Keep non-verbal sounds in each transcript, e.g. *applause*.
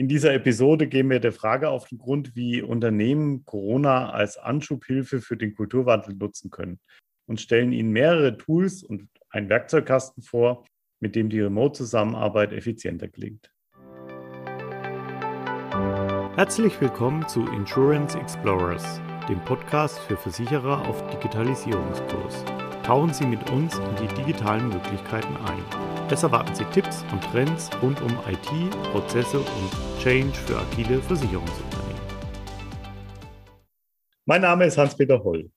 In dieser Episode gehen wir der Frage auf den Grund, wie Unternehmen Corona als Anschubhilfe für den Kulturwandel nutzen können und stellen Ihnen mehrere Tools und einen Werkzeugkasten vor, mit dem die Remote-Zusammenarbeit effizienter gelingt. Herzlich willkommen zu Insurance Explorers, dem Podcast für Versicherer auf Digitalisierungskurs. Tauchen Sie mit uns in die digitalen Möglichkeiten ein. Es erwarten Sie Tipps und Trends rund um IT, Prozesse und Change für agile Versicherungsunternehmen. Mein Name ist Hans-Peter Holl.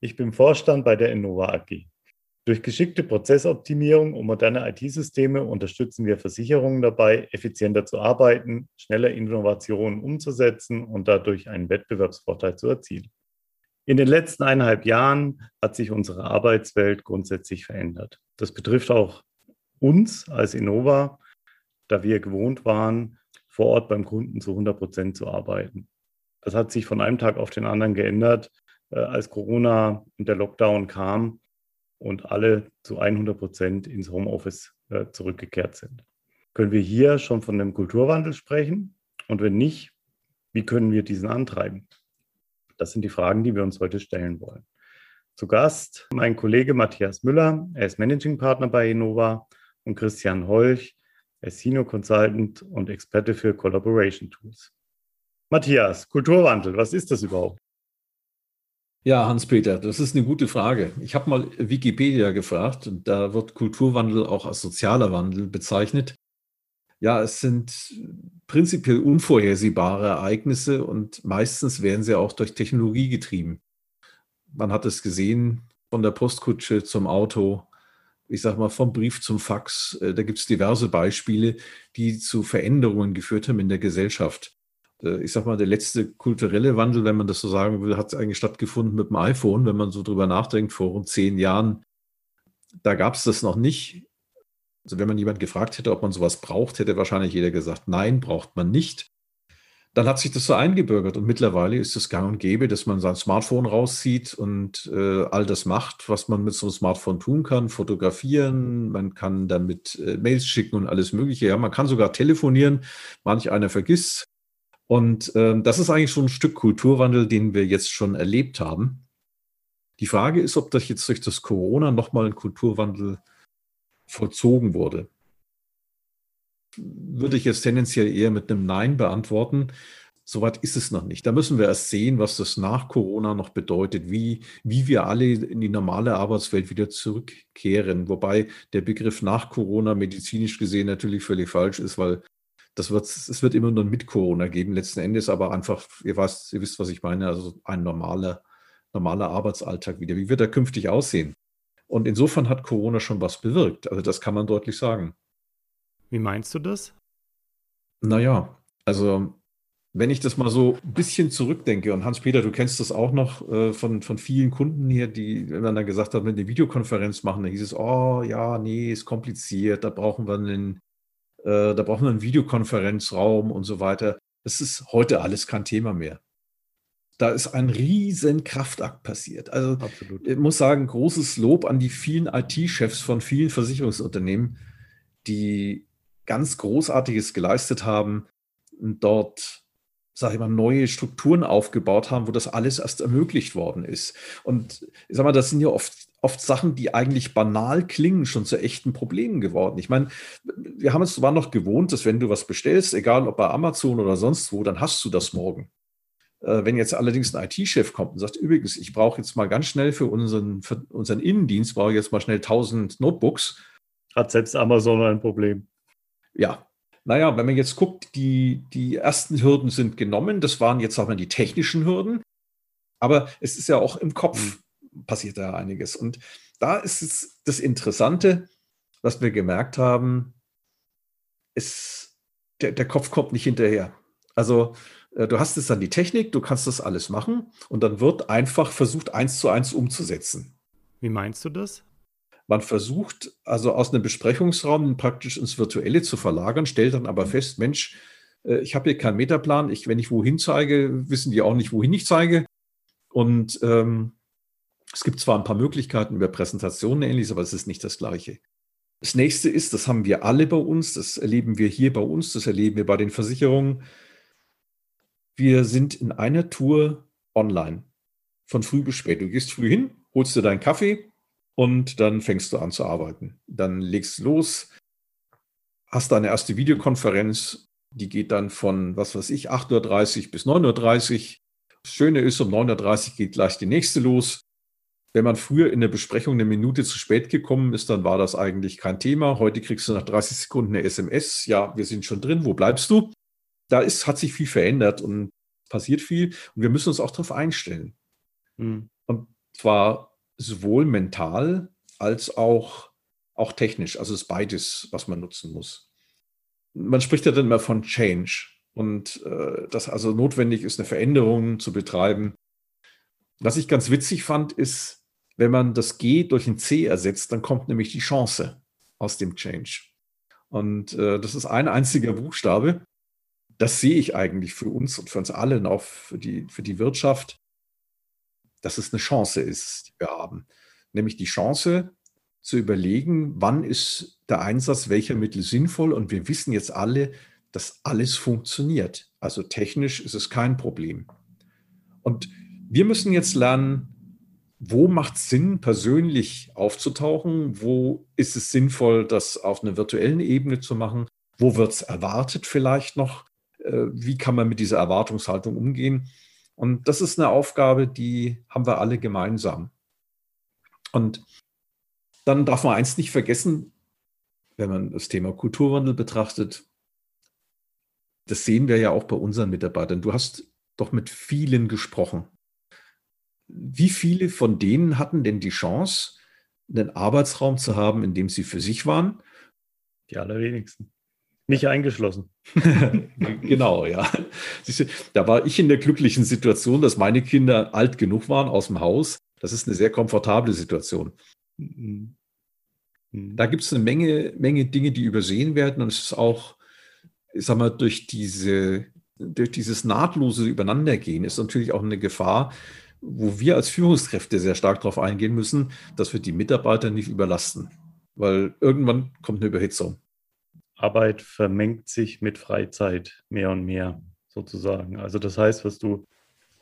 Ich bin Vorstand bei der Innova AG. Durch geschickte Prozessoptimierung und moderne IT-Systeme unterstützen wir Versicherungen dabei, effizienter zu arbeiten, schneller Innovationen umzusetzen und dadurch einen Wettbewerbsvorteil zu erzielen. In den letzten eineinhalb Jahren hat sich unsere Arbeitswelt grundsätzlich verändert. Das betrifft auch uns als Innova, da wir gewohnt waren, vor Ort beim Kunden zu 100 Prozent zu arbeiten. Das hat sich von einem Tag auf den anderen geändert, äh, als Corona und der Lockdown kam und alle zu 100 Prozent ins Homeoffice äh, zurückgekehrt sind. Können wir hier schon von einem Kulturwandel sprechen? Und wenn nicht, wie können wir diesen antreiben? Das sind die Fragen, die wir uns heute stellen wollen. Zu Gast mein Kollege Matthias Müller. Er ist Managing Partner bei Innova und Christian Holch. Senior Consultant und Experte für Collaboration Tools. Matthias, Kulturwandel, was ist das überhaupt? Ja, Hans-Peter, das ist eine gute Frage. Ich habe mal Wikipedia gefragt und da wird Kulturwandel auch als sozialer Wandel bezeichnet. Ja, es sind prinzipiell unvorhersehbare Ereignisse und meistens werden sie auch durch Technologie getrieben. Man hat es gesehen von der Postkutsche zum Auto, ich sage mal vom Brief zum Fax. Äh, da gibt es diverse Beispiele, die zu Veränderungen geführt haben in der Gesellschaft. Äh, ich sag mal, der letzte kulturelle Wandel, wenn man das so sagen will, hat eigentlich stattgefunden mit dem iPhone, wenn man so drüber nachdenkt, vor rund zehn Jahren. Da gab es das noch nicht. Also wenn man jemand gefragt hätte, ob man sowas braucht, hätte wahrscheinlich jeder gesagt, nein, braucht man nicht. Dann hat sich das so eingebürgert und mittlerweile ist es gang und gäbe, dass man sein Smartphone rauszieht und äh, all das macht, was man mit so einem Smartphone tun kann, fotografieren, man kann damit äh, Mails schicken und alles Mögliche. Ja, man kann sogar telefonieren. Manch einer vergisst und ähm, das ist eigentlich schon ein Stück Kulturwandel, den wir jetzt schon erlebt haben. Die Frage ist, ob das jetzt durch das Corona nochmal ein Kulturwandel vollzogen wurde. Würde ich jetzt tendenziell eher mit einem Nein beantworten. Soweit ist es noch nicht. Da müssen wir erst sehen, was das nach Corona noch bedeutet, wie, wie wir alle in die normale Arbeitswelt wieder zurückkehren. Wobei der Begriff nach Corona medizinisch gesehen natürlich völlig falsch ist, weil das wird, es wird immer nur mit Corona geben, letzten Endes, aber einfach, ihr, weißt, ihr wisst, was ich meine, also ein normaler, normaler Arbeitsalltag wieder. Wie wird er künftig aussehen? Und insofern hat Corona schon was bewirkt. Also das kann man deutlich sagen. Wie meinst du das? Naja, also wenn ich das mal so ein bisschen zurückdenke, und Hans-Peter, du kennst das auch noch äh, von, von vielen Kunden hier, die, wenn man dann gesagt hat, wenn wir eine Videokonferenz machen, dann hieß es, oh ja, nee, ist kompliziert, da brauchen wir einen äh, da brauchen wir einen Videokonferenzraum und so weiter. Das ist heute alles kein Thema mehr. Da ist ein riesen Kraftakt passiert. Also Absolut. ich muss sagen, großes Lob an die vielen IT-Chefs von vielen Versicherungsunternehmen, die ganz Großartiges geleistet haben und dort sage ich mal, neue Strukturen aufgebaut haben, wo das alles erst ermöglicht worden ist. Und ich sage mal, das sind ja oft, oft Sachen, die eigentlich banal klingen, schon zu echten Problemen geworden. Ich meine, wir haben es zwar noch gewohnt, dass wenn du was bestellst, egal ob bei Amazon oder sonst wo, dann hast du das morgen. Äh, wenn jetzt allerdings ein IT-Chef kommt und sagt, übrigens, ich brauche jetzt mal ganz schnell für unseren, für unseren Innendienst, brauche ich jetzt mal schnell 1000 Notebooks. Hat selbst Amazon ein Problem. Ja, naja, wenn man jetzt guckt, die, die ersten Hürden sind genommen. Das waren jetzt auch mal die technischen Hürden. Aber es ist ja auch im Kopf mhm. passiert da einiges. Und da ist es das Interessante, was wir gemerkt haben, ist, der, der Kopf kommt nicht hinterher. Also äh, du hast jetzt dann die Technik, du kannst das alles machen und dann wird einfach versucht, eins zu eins umzusetzen. Wie meinst du das? Man versucht also aus einem Besprechungsraum praktisch ins Virtuelle zu verlagern, stellt dann aber fest, Mensch, äh, ich habe hier keinen Metaplan. Ich, wenn ich wohin zeige, wissen die auch nicht, wohin ich zeige. Und ähm, es gibt zwar ein paar Möglichkeiten über Präsentationen ähnliches, aber es ist nicht das Gleiche. Das nächste ist, das haben wir alle bei uns, das erleben wir hier bei uns, das erleben wir bei den Versicherungen. Wir sind in einer Tour online, von früh bis spät. Du gehst früh hin, holst dir deinen Kaffee und dann fängst du an zu arbeiten. Dann legst du los, hast deine erste Videokonferenz, die geht dann von, was weiß ich, 8.30 Uhr bis 9.30 Uhr. Das Schöne ist, um 9.30 Uhr geht gleich die nächste los. Wenn man früher in der Besprechung eine Minute zu spät gekommen ist, dann war das eigentlich kein Thema. Heute kriegst du nach 30 Sekunden eine SMS. Ja, wir sind schon drin. Wo bleibst du? Da ist, hat sich viel verändert und passiert viel. Und wir müssen uns auch darauf einstellen. Mhm. Und zwar sowohl mental als auch, auch technisch. Also es ist beides, was man nutzen muss. Man spricht ja dann immer von Change und äh, dass also notwendig ist, eine Veränderung zu betreiben. Was ich ganz witzig fand, ist, wenn man das G durch ein C ersetzt, dann kommt nämlich die Chance aus dem Change. Und äh, das ist ein einziger Buchstabe. Das sehe ich eigentlich für uns und für uns alle und auch für die, für die Wirtschaft, dass es eine Chance ist, die wir haben. Nämlich die Chance zu überlegen, wann ist der Einsatz welcher Mittel sinnvoll. Und wir wissen jetzt alle, dass alles funktioniert. Also technisch ist es kein Problem. Und wir müssen jetzt lernen, wo macht es Sinn, persönlich aufzutauchen? Wo ist es sinnvoll, das auf einer virtuellen Ebene zu machen? Wo wird es erwartet vielleicht noch? Äh, wie kann man mit dieser Erwartungshaltung umgehen? Und das ist eine Aufgabe, die haben wir alle gemeinsam. Und dann darf man eins nicht vergessen, wenn man das Thema Kulturwandel betrachtet. Das sehen wir ja auch bei unseren Mitarbeitern. Du hast doch mit vielen gesprochen. Wie viele von denen hatten denn die Chance, einen Arbeitsraum zu haben, in dem sie für sich waren? Die allerwenigsten. Nicht eingeschlossen. *laughs* genau, ja. Da war ich in der glücklichen Situation, dass meine Kinder alt genug waren aus dem Haus. Das ist eine sehr komfortable Situation. Mhm. Da gibt es eine Menge, Menge Dinge, die übersehen werden. Und es ist auch, ich sag mal, durch, diese, durch dieses nahtlose Übereinandergehen ist natürlich auch eine Gefahr, wo wir als Führungskräfte sehr stark darauf eingehen müssen, dass wir die Mitarbeiter nicht überlasten, weil irgendwann kommt eine Überhitzung. Arbeit vermengt sich mit Freizeit mehr und mehr sozusagen. Also das heißt, was du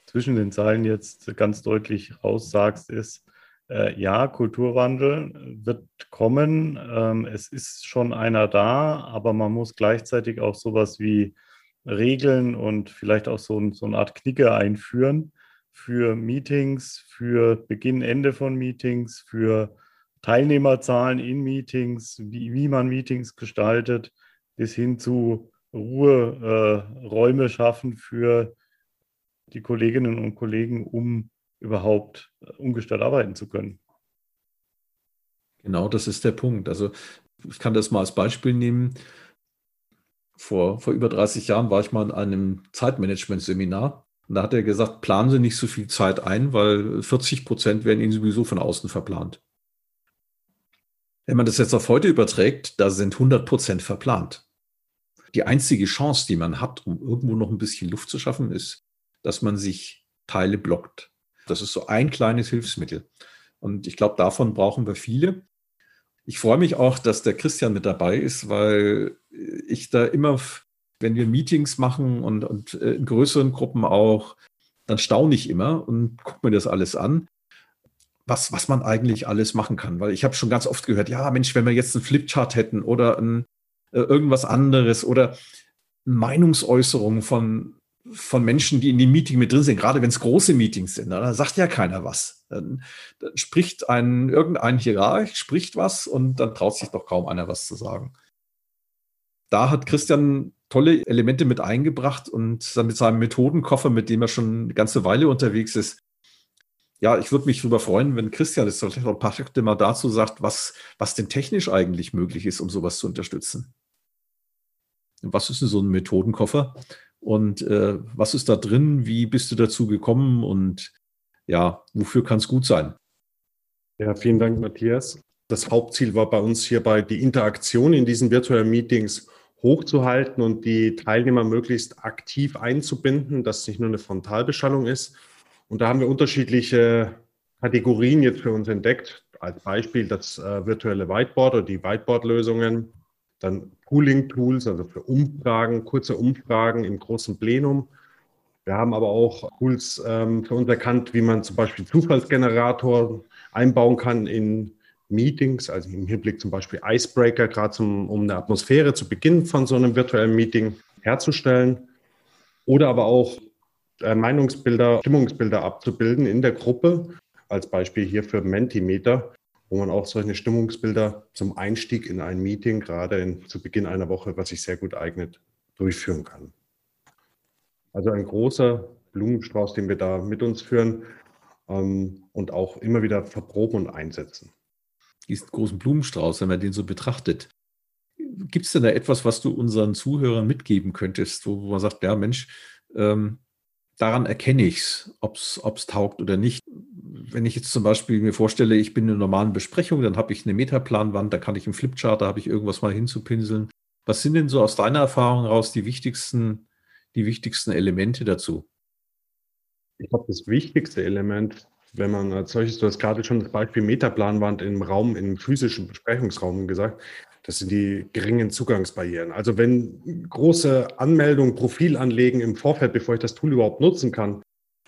zwischen den Zeilen jetzt ganz deutlich raussagst, ist, äh, ja, Kulturwandel wird kommen. Ähm, es ist schon einer da, aber man muss gleichzeitig auch sowas wie Regeln und vielleicht auch so, ein, so eine Art Knicke einführen, für Meetings, für Beginn, Ende von Meetings, für Teilnehmerzahlen in Meetings, wie, wie man Meetings gestaltet, bis hin zu Ruheräume äh, schaffen für die Kolleginnen und Kollegen, um überhaupt äh, ungestört arbeiten zu können. Genau, das ist der Punkt. Also ich kann das mal als Beispiel nehmen. Vor, vor über 30 Jahren war ich mal in einem Zeitmanagement-Seminar und da hat er gesagt, planen Sie nicht so viel Zeit ein, weil 40 Prozent werden Ihnen sowieso von außen verplant. Wenn man das jetzt auf heute überträgt, da sind 100 Prozent verplant. Die einzige Chance, die man hat, um irgendwo noch ein bisschen Luft zu schaffen, ist, dass man sich Teile blockt. Das ist so ein kleines Hilfsmittel. Und ich glaube, davon brauchen wir viele. Ich freue mich auch, dass der Christian mit dabei ist, weil ich da immer wenn wir Meetings machen und, und äh, in größeren Gruppen auch, dann staune ich immer und gucke mir das alles an, was, was man eigentlich alles machen kann. Weil ich habe schon ganz oft gehört, ja, Mensch, wenn wir jetzt einen Flipchart hätten oder ein, äh, irgendwas anderes oder Meinungsäußerungen von, von Menschen, die in dem Meeting mit drin sind, gerade wenn es große Meetings sind, da sagt ja keiner was. Dann, dann spricht ein, irgendein Hierarch, spricht was und dann traut sich doch kaum einer was zu sagen. Da hat Christian tolle Elemente mit eingebracht und dann mit seinem Methodenkoffer, mit dem er schon eine ganze Weile unterwegs ist. Ja, ich würde mich darüber freuen, wenn Christian paar Schritte mal dazu sagt, was, was denn technisch eigentlich möglich ist, um sowas zu unterstützen. Was ist denn so ein Methodenkoffer? Und äh, was ist da drin? Wie bist du dazu gekommen? Und ja, wofür kann es gut sein? Ja, vielen Dank, Matthias. Das Hauptziel war bei uns hierbei die Interaktion in diesen virtuellen Meetings hochzuhalten und die Teilnehmer möglichst aktiv einzubinden, dass es nicht nur eine Frontalbeschallung ist. Und da haben wir unterschiedliche Kategorien jetzt für uns entdeckt. Als Beispiel das äh, virtuelle Whiteboard oder die Whiteboard-Lösungen, dann Pooling-Tools, also für Umfragen, kurze Umfragen im großen Plenum. Wir haben aber auch Tools ähm, für uns erkannt, wie man zum Beispiel Zufallsgenerator einbauen kann in Meetings, also im Hinblick zum Beispiel Icebreaker, gerade um eine Atmosphäre zu Beginn von so einem virtuellen Meeting herzustellen. Oder aber auch Meinungsbilder, Stimmungsbilder abzubilden in der Gruppe, als Beispiel hier für Mentimeter, wo man auch solche Stimmungsbilder zum Einstieg in ein Meeting, gerade in, zu Beginn einer Woche, was sich sehr gut eignet, durchführen kann. Also ein großer Blumenstrauß, den wir da mit uns führen ähm, und auch immer wieder verproben und einsetzen. Diesen großen Blumenstrauß, wenn man den so betrachtet, gibt es denn da etwas, was du unseren Zuhörern mitgeben könntest, wo, wo man sagt, ja Mensch, ähm, daran erkenne ich es, ob es taugt oder nicht. Wenn ich jetzt zum Beispiel mir vorstelle, ich bin in einer normalen Besprechung, dann habe ich eine Metaplanwand, da kann ich im Flipchart, da habe ich irgendwas mal hinzupinseln. Was sind denn so aus deiner Erfahrung heraus die wichtigsten, die wichtigsten Elemente dazu? Ich glaube, das wichtigste Element, wenn man als solches, du hast gerade schon das Beispiel Metaplanwand im Raum, im physischen Besprechungsraum gesagt, das sind die geringen Zugangsbarrieren. Also wenn große Anmeldungen, Profil anlegen im Vorfeld, bevor ich das Tool überhaupt nutzen kann,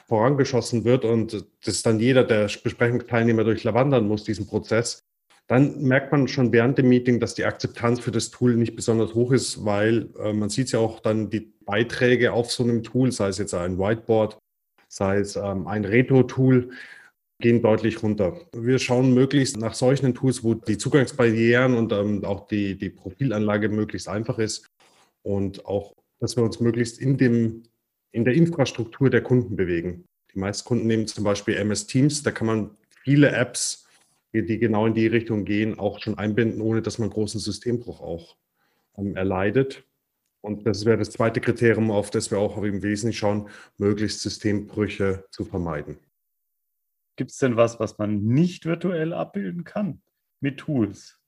vorangeschossen wird und das dann jeder der Besprechungsteilnehmer durchlawandern muss, diesen Prozess, dann merkt man schon während dem Meeting, dass die Akzeptanz für das Tool nicht besonders hoch ist, weil äh, man sieht ja auch dann die Beiträge auf so einem Tool, sei es jetzt ein Whiteboard, sei es ähm, ein Retro-Tool, gehen deutlich runter. Wir schauen möglichst nach solchen Tools, wo die Zugangsbarrieren und ähm, auch die, die Profilanlage möglichst einfach ist und auch, dass wir uns möglichst in, dem, in der Infrastruktur der Kunden bewegen. Die meisten Kunden nehmen zum Beispiel MS Teams, da kann man viele Apps, die, genau in die Richtung gehen, auch schon einbinden, ohne dass man großen Systembruch auch ähm, erleidet. Und das wäre das zweite Kriterium, auf das wir auch im Wesentlichen schauen, möglichst Systembrüche zu vermeiden. Gibt es denn was, was man nicht virtuell abbilden kann mit Tools?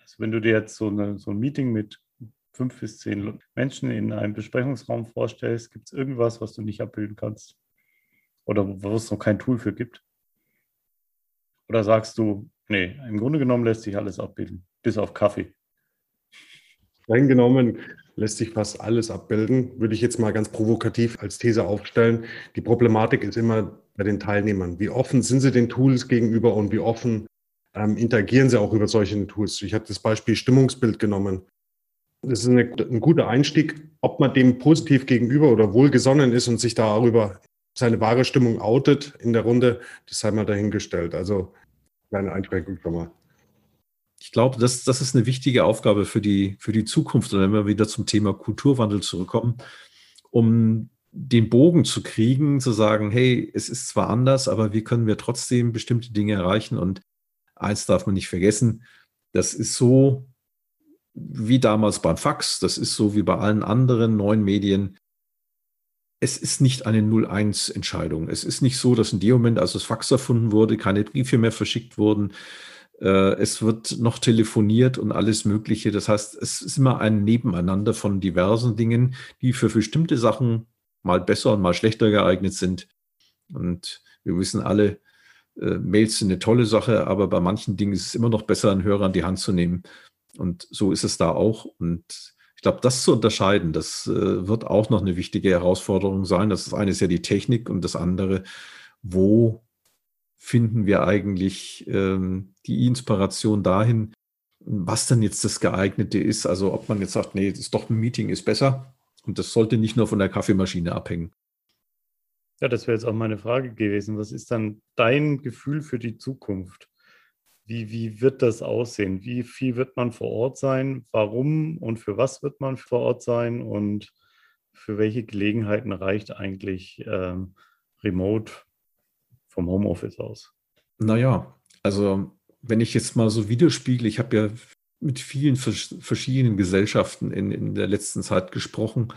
Also wenn du dir jetzt so, eine, so ein Meeting mit fünf bis zehn Menschen in einem Besprechungsraum vorstellst, gibt es irgendwas, was du nicht abbilden kannst? Oder wo es noch kein Tool für gibt? Oder sagst du, nee, im Grunde genommen lässt sich alles abbilden, bis auf Kaffee? Streng genommen lässt sich fast alles abbilden, würde ich jetzt mal ganz provokativ als These aufstellen. Die Problematik ist immer bei den Teilnehmern. Wie offen sind sie den Tools gegenüber und wie offen ähm, interagieren sie auch über solche Tools? Ich habe das Beispiel Stimmungsbild genommen. Das ist eine, ein guter Einstieg, ob man dem positiv gegenüber oder wohlgesonnen ist und sich darüber seine wahre Stimmung outet in der Runde, das sei mal dahingestellt. Also kleine Einschränkung schon mal ich glaube, das, das ist eine wichtige Aufgabe für die, für die Zukunft. Und wenn wir wieder zum Thema Kulturwandel zurückkommen, um den Bogen zu kriegen, zu sagen, hey, es ist zwar anders, aber wie können wir trotzdem bestimmte Dinge erreichen? Und eins darf man nicht vergessen, das ist so wie damals beim Fax, das ist so wie bei allen anderen neuen Medien. Es ist nicht eine 0-1-Entscheidung. Es ist nicht so, dass in dem Moment, als das Fax erfunden wurde, keine Briefe mehr verschickt wurden, äh, es wird noch telefoniert und alles Mögliche. Das heißt, es ist immer ein Nebeneinander von diversen Dingen, die für bestimmte Sachen mal besser und mal schlechter geeignet sind. Und wir wissen alle, äh, Mails sind eine tolle Sache, aber bei manchen Dingen ist es immer noch besser, einen Hörer an die Hand zu nehmen. Und so ist es da auch. Und ich glaube, das zu unterscheiden, das äh, wird auch noch eine wichtige Herausforderung sein. Das eine ist ja die Technik und das andere, wo finden wir eigentlich ähm, die Inspiration dahin, was dann jetzt das geeignete ist. Also ob man jetzt sagt, nee, ist doch ein Meeting ist besser und das sollte nicht nur von der Kaffeemaschine abhängen. Ja, das wäre jetzt auch meine Frage gewesen. Was ist dann dein Gefühl für die Zukunft? Wie, wie wird das aussehen? Wie viel wird man vor Ort sein? Warum und für was wird man vor Ort sein? Und für welche Gelegenheiten reicht eigentlich ähm, Remote vom Homeoffice aus? Naja, also wenn ich jetzt mal so widerspiegel, ich habe ja mit vielen verschiedenen Gesellschaften in, in der letzten Zeit gesprochen,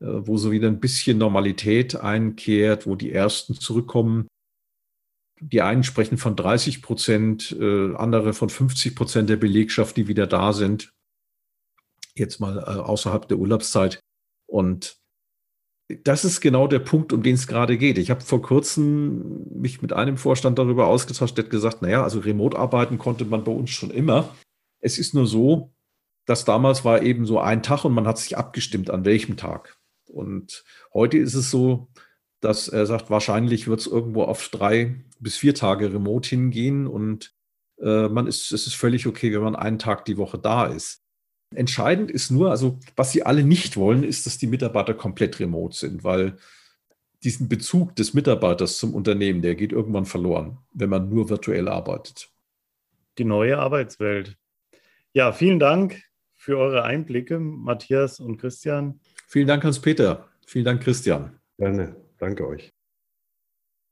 äh, wo so wieder ein bisschen Normalität einkehrt, wo die Ersten zurückkommen. Die einen sprechen von 30 Prozent, äh, andere von 50 Prozent der Belegschaft, die wieder da sind. Jetzt mal äh, außerhalb der Urlaubszeit. Und das ist genau der Punkt, um den es gerade geht. Ich habe vor kurzem mich mit einem Vorstand darüber ausgetauscht, der hat gesagt, naja, also remote arbeiten konnte man bei uns schon immer. Es ist nur so, dass damals war eben so ein Tag und man hat sich abgestimmt, an welchem Tag. Und heute ist es so, dass er sagt, wahrscheinlich wird es irgendwo auf drei bis vier Tage remote hingehen und äh, man ist, es ist völlig okay, wenn man einen Tag die Woche da ist. Entscheidend ist nur, also was sie alle nicht wollen, ist, dass die Mitarbeiter komplett remote sind, weil diesen Bezug des Mitarbeiters zum Unternehmen, der geht irgendwann verloren, wenn man nur virtuell arbeitet. Die neue Arbeitswelt. Ja, vielen Dank für eure Einblicke, Matthias und Christian. Vielen Dank, Hans-Peter. Vielen Dank, Christian. Gerne. Danke euch.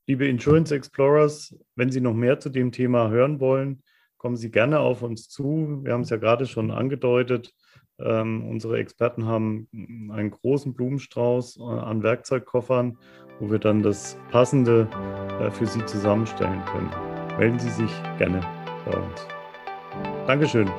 Liebe Insurance Explorers, wenn Sie noch mehr zu dem Thema hören wollen, kommen Sie gerne auf uns zu. Wir haben es ja gerade schon angedeutet. Ähm, unsere Experten haben einen großen Blumenstrauß äh, an Werkzeugkoffern, wo wir dann das Passende äh, für Sie zusammenstellen können. Melden Sie sich gerne bei uns. Dankeschön.